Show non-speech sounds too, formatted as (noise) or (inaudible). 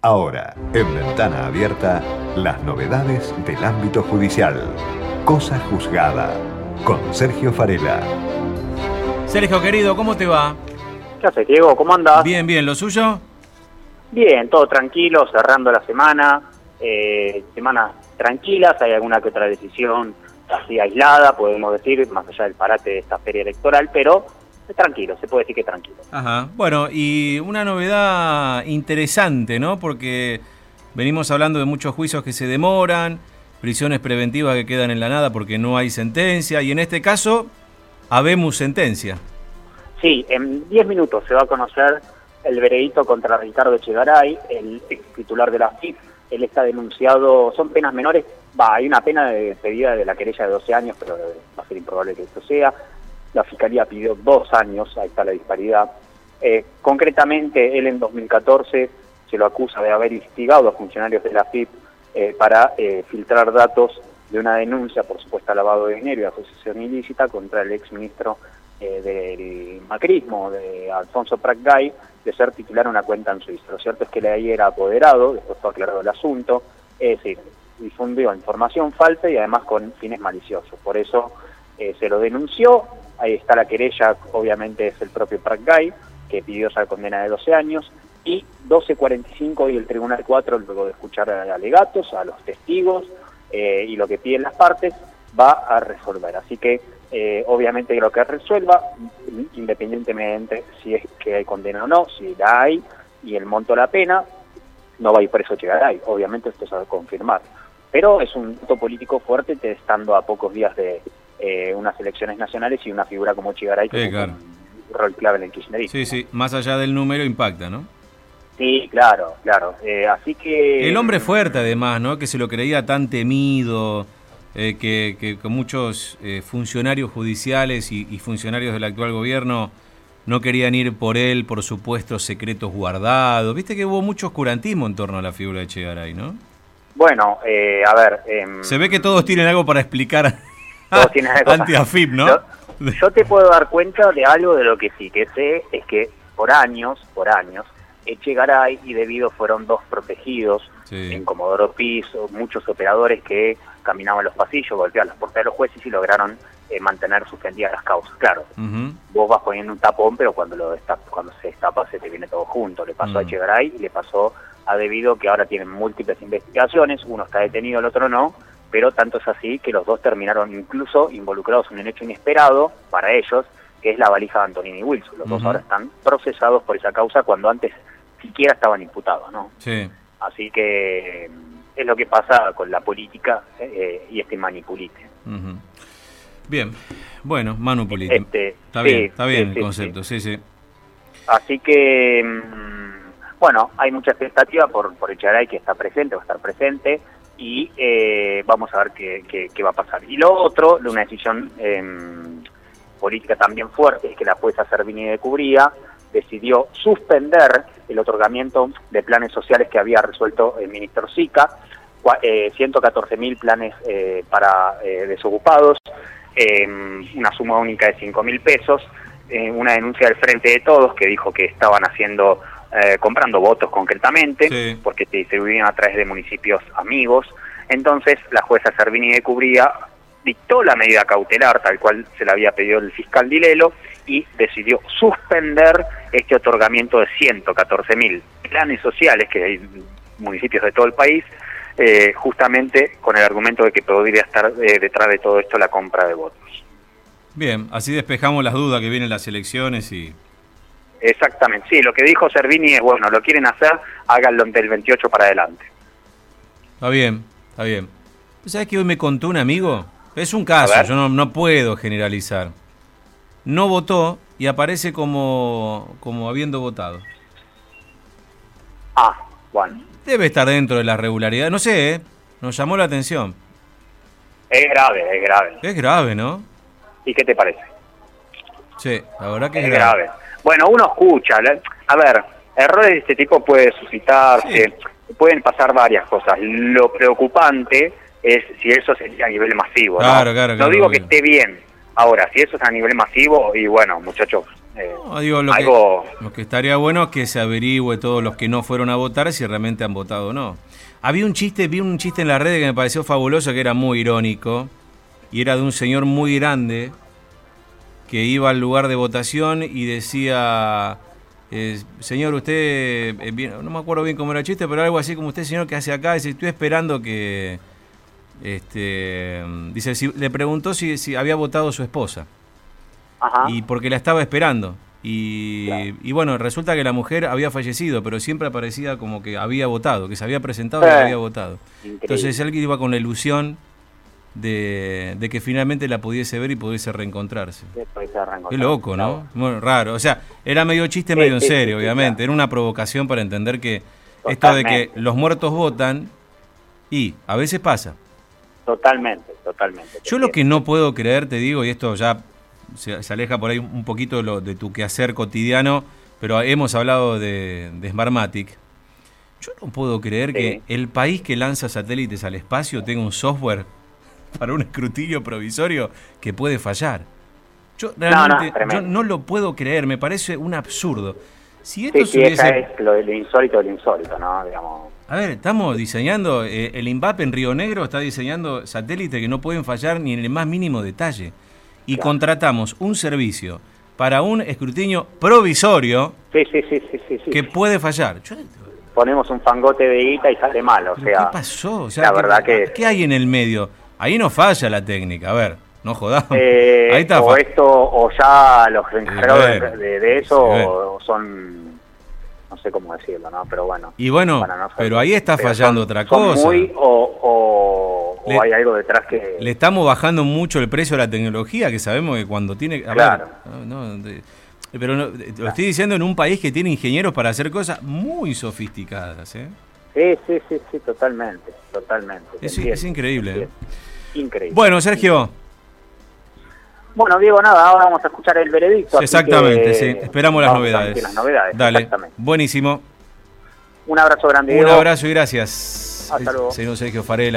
Ahora, en Ventana Abierta, las novedades del ámbito judicial. Cosa juzgada, con Sergio Farela. Sergio, querido, ¿cómo te va? ¿Qué haces, Diego? ¿Cómo andas? Bien, bien, ¿lo suyo? Bien, todo tranquilo, cerrando la semana. Eh, semanas tranquilas, hay alguna que otra decisión así aislada, podemos decir, más allá del parate de esta feria electoral, pero tranquilo, se puede decir que tranquilo. Ajá. Bueno, y una novedad interesante, ¿no? Porque venimos hablando de muchos juicios que se demoran, prisiones preventivas que quedan en la nada porque no hay sentencia, y en este caso, habemos sentencia. Sí, en 10 minutos se va a conocer el veredicto contra Ricardo Echegaray, el ex titular de la FIP. Él está denunciado, son penas menores, va, hay una pena de pedida de la querella de 12 años, pero va a ser improbable que esto sea. La Fiscalía pidió dos años, ahí está la disparidad. Eh, concretamente, él en 2014 se lo acusa de haber instigado a funcionarios de la FIP eh, para eh, filtrar datos de una denuncia por supuesto lavado de dinero y asociación ilícita contra el exministro del macrismo, de Alfonso Pratgay, de ser titular una cuenta en Suiza. Lo cierto es que la ahí era apoderado, después fue aclarado el asunto, es decir, difundió información falsa y además con fines maliciosos. Por eso se lo denunció, Ahí está la querella, obviamente es el propio Guy, que pidió esa condena de 12 años, y 12.45 y el Tribunal 4, luego de escuchar a alegatos, a los testigos eh, y lo que piden las partes, va a resolver. Así que, eh, obviamente, lo que resuelva, independientemente si es que hay condena o no, si la hay y el monto de la pena, no va a ir preso ahí. Obviamente, esto se va a confirmar. Pero es un punto político fuerte, estando a pocos días de, eh, unas elecciones nacionales y una figura como Chigaray que un rol clave en el kirchnerismo. Sí, sí, más allá del número impacta, ¿no? Sí, claro, claro. Eh, así que... El hombre fuerte además, ¿no? Que se lo creía tan temido, eh, que, que, muchos funcionarios judiciales y, funcionarios del actual gobierno no querían ir por él por supuestos secretos guardados. Viste que hubo mucho oscurantismo en torno a la figura de Chegaray, ¿no? Bueno, a ver... Em, se ve que todos tienen algo para explicar Anti-AFIP, ¿no? Yo, te puedo dar cuenta de algo de lo que sí que sé, es que por años, por años, Echegaray y Debido fueron dos protegidos en Comodoro Piso, muchos operadores que caminaban los pasillos, golpeaban las puertas de los jueces y lograron eh, mantener suspendidas las causas. Claro, vos vas poniendo un tapón, pero cuando lo cuando se destapa se te viene todo junto. Le pasó a Echegaray y le pasó a Debido que ahora tienen múltiples investigaciones, uno está detenido, el otro no, pero tanto es así que los dos terminaron incluso involucrados en un hecho inesperado para ellos, que es la valija de Antonini Wilson. Los dos ahora están procesados por esa causa cuando antes siquiera estaban imputados, ¿no? Sí. Así que es lo que pasa con la política eh, y este manipulite. Bien, bueno, manipulite. Este, está bien, está bien el concepto, sí, sí. Así que, mm, bueno, hay mucha expectativa por, por Echaray que está presente, va a estar presente y eh, vamos a ver qué, va a pasar. Y lo otro, de una decisión em, política también fuerte, es que la jueza Servini de Cubría decidió suspender el otorgamiento de planes sociales que había resuelto el ministro Sica, eh, 114 mil planes eh, para eh, desocupados, em, una suma única de 5 mil pesos, una denuncia del Frente de Todos que dijo que estaban haciendo eh, comprando votos concretamente, porque se distribuían a través de municipios amigos. Entonces, la jueza Servini de Cubría dictó la medida cautelar, tal cual se la había pedido el fiscal Dilelo, y decidió suspender este otorgamiento de 114 mil planes sociales que hay municipios de todo el país, eh, justamente con el argumento de que podría estar eh, detrás de todo esto la compra de votos. Bien, así despejamos las dudas que vienen las elecciones y Exactamente, sí, lo que dijo Servini es, bueno, lo quieren hacer, háganlo del 28 para adelante. Está bien, está bien. ¿Sabes que hoy me contó un amigo? Es un caso, yo no, no, puedo generalizar. No votó y aparece como, como habiendo votado. Ah, bueno. Debe estar dentro de la regularidad, no sé, ¿eh? nos llamó la atención. Es grave, es grave. Es grave, ¿no? ¿Y qué te parece? Sí, la verdad que es, grave. Bueno, uno escucha, a ver, errores de este tipo puede suscitarse, pueden pasar varias cosas. Lo preocupante es si eso sería a nivel masivo. Claro, ¿no? Claro, no digo que esté bien. Ahora, si eso es a nivel masivo, y bueno, muchachos, eh, No, digo, lo, algo... que, lo que estaría bueno es que se averigüe todos los que no fueron a votar si realmente han votado o no. Había un chiste, vi un chiste en la red que me pareció fabuloso, que era muy irónico, y era de un señor muy grande que iba al lugar de votación y decía, eh, señor, usted, eh, bien- no me acuerdo bien cómo era el chiste, pero algo así como usted, señor, ¿qué hace acá? Dice, estoy esperando que, este, dice, si- le preguntó si, si había votado su esposa Ajá. y porque la estaba esperando. Y, Claro. y bueno, resulta que la mujer había fallecido, pero siempre aparecía como que había votado, que se había presentado y Eh, había votado. Increíble. Entonces él iba con la ilusión de, de que finalmente la pudiese ver y pudiese reencontrarse. Después Qué loco, ¿no? Raro. O sea, era medio chiste, Sí, medio en sí, serio, sí, obviamente. claro. Era una provocación para entender que esto de que los muertos votan y a veces pasa. Totalmente, totalmente. Yo lo que no puedo creer, te digo, y esto ya se, se aleja por ahí un poquito de, lo, de tu quehacer cotidiano, pero hemos hablado de, de Smartmatic. Yo no puedo creer que el país que lanza satélites al espacio tenga un software para un escrutinio provisorio que puede fallar. Yo no, realmente es tremendo. yo no lo puedo creer, me parece un absurdo. Si esto Sí, hubiese... es lo, lo insólito lo insólito, ¿no? Digamos, A ver, estamos diseñando, eh, el INVAP en Río Negro está diseñando satélites que no pueden fallar ni en el más mínimo detalle. Y Claro. contratamos un servicio para un escrutinio provisorio sí, que puede fallar. Yo- Ponemos un fangote de guita y sale mal, o ¿pero sea... ¿Qué pasó? O sea, la ¿qué- verdad que- ¿Qué hay en el medio? Ahí no falla la técnica, a ver, no jodamos. eh, (laughs) Ahí está. o esto, o ya los encargados de, de- de eso o son... No sé cómo decirlo, ¿no? Pero bueno. Y bueno, no pero ahí está pero fallando son- otra son cosa. muy o, o, o Le- hay algo detrás que... Le estamos bajando mucho el precio a la tecnología, que sabemos que cuando tiene... a Claro. ver, no, pero no, lo estoy diciendo en un país que tiene ingenieros para hacer cosas muy sofisticadas. ¿eh? Sí, sí, sí, sí, totalmente, totalmente. te Es, entiendo, es increíble. ¿eh? Increíble. Bueno, Sergio, Bueno, Diego, nada, ahora vamos a escuchar el veredicto. exactamente, sí. Esperamos las novedades. Las novedades, Dale, exactamente. buenísimo. Un abrazo grande, Un abrazo y gracias. Hasta luego. Señor Sergio Farela.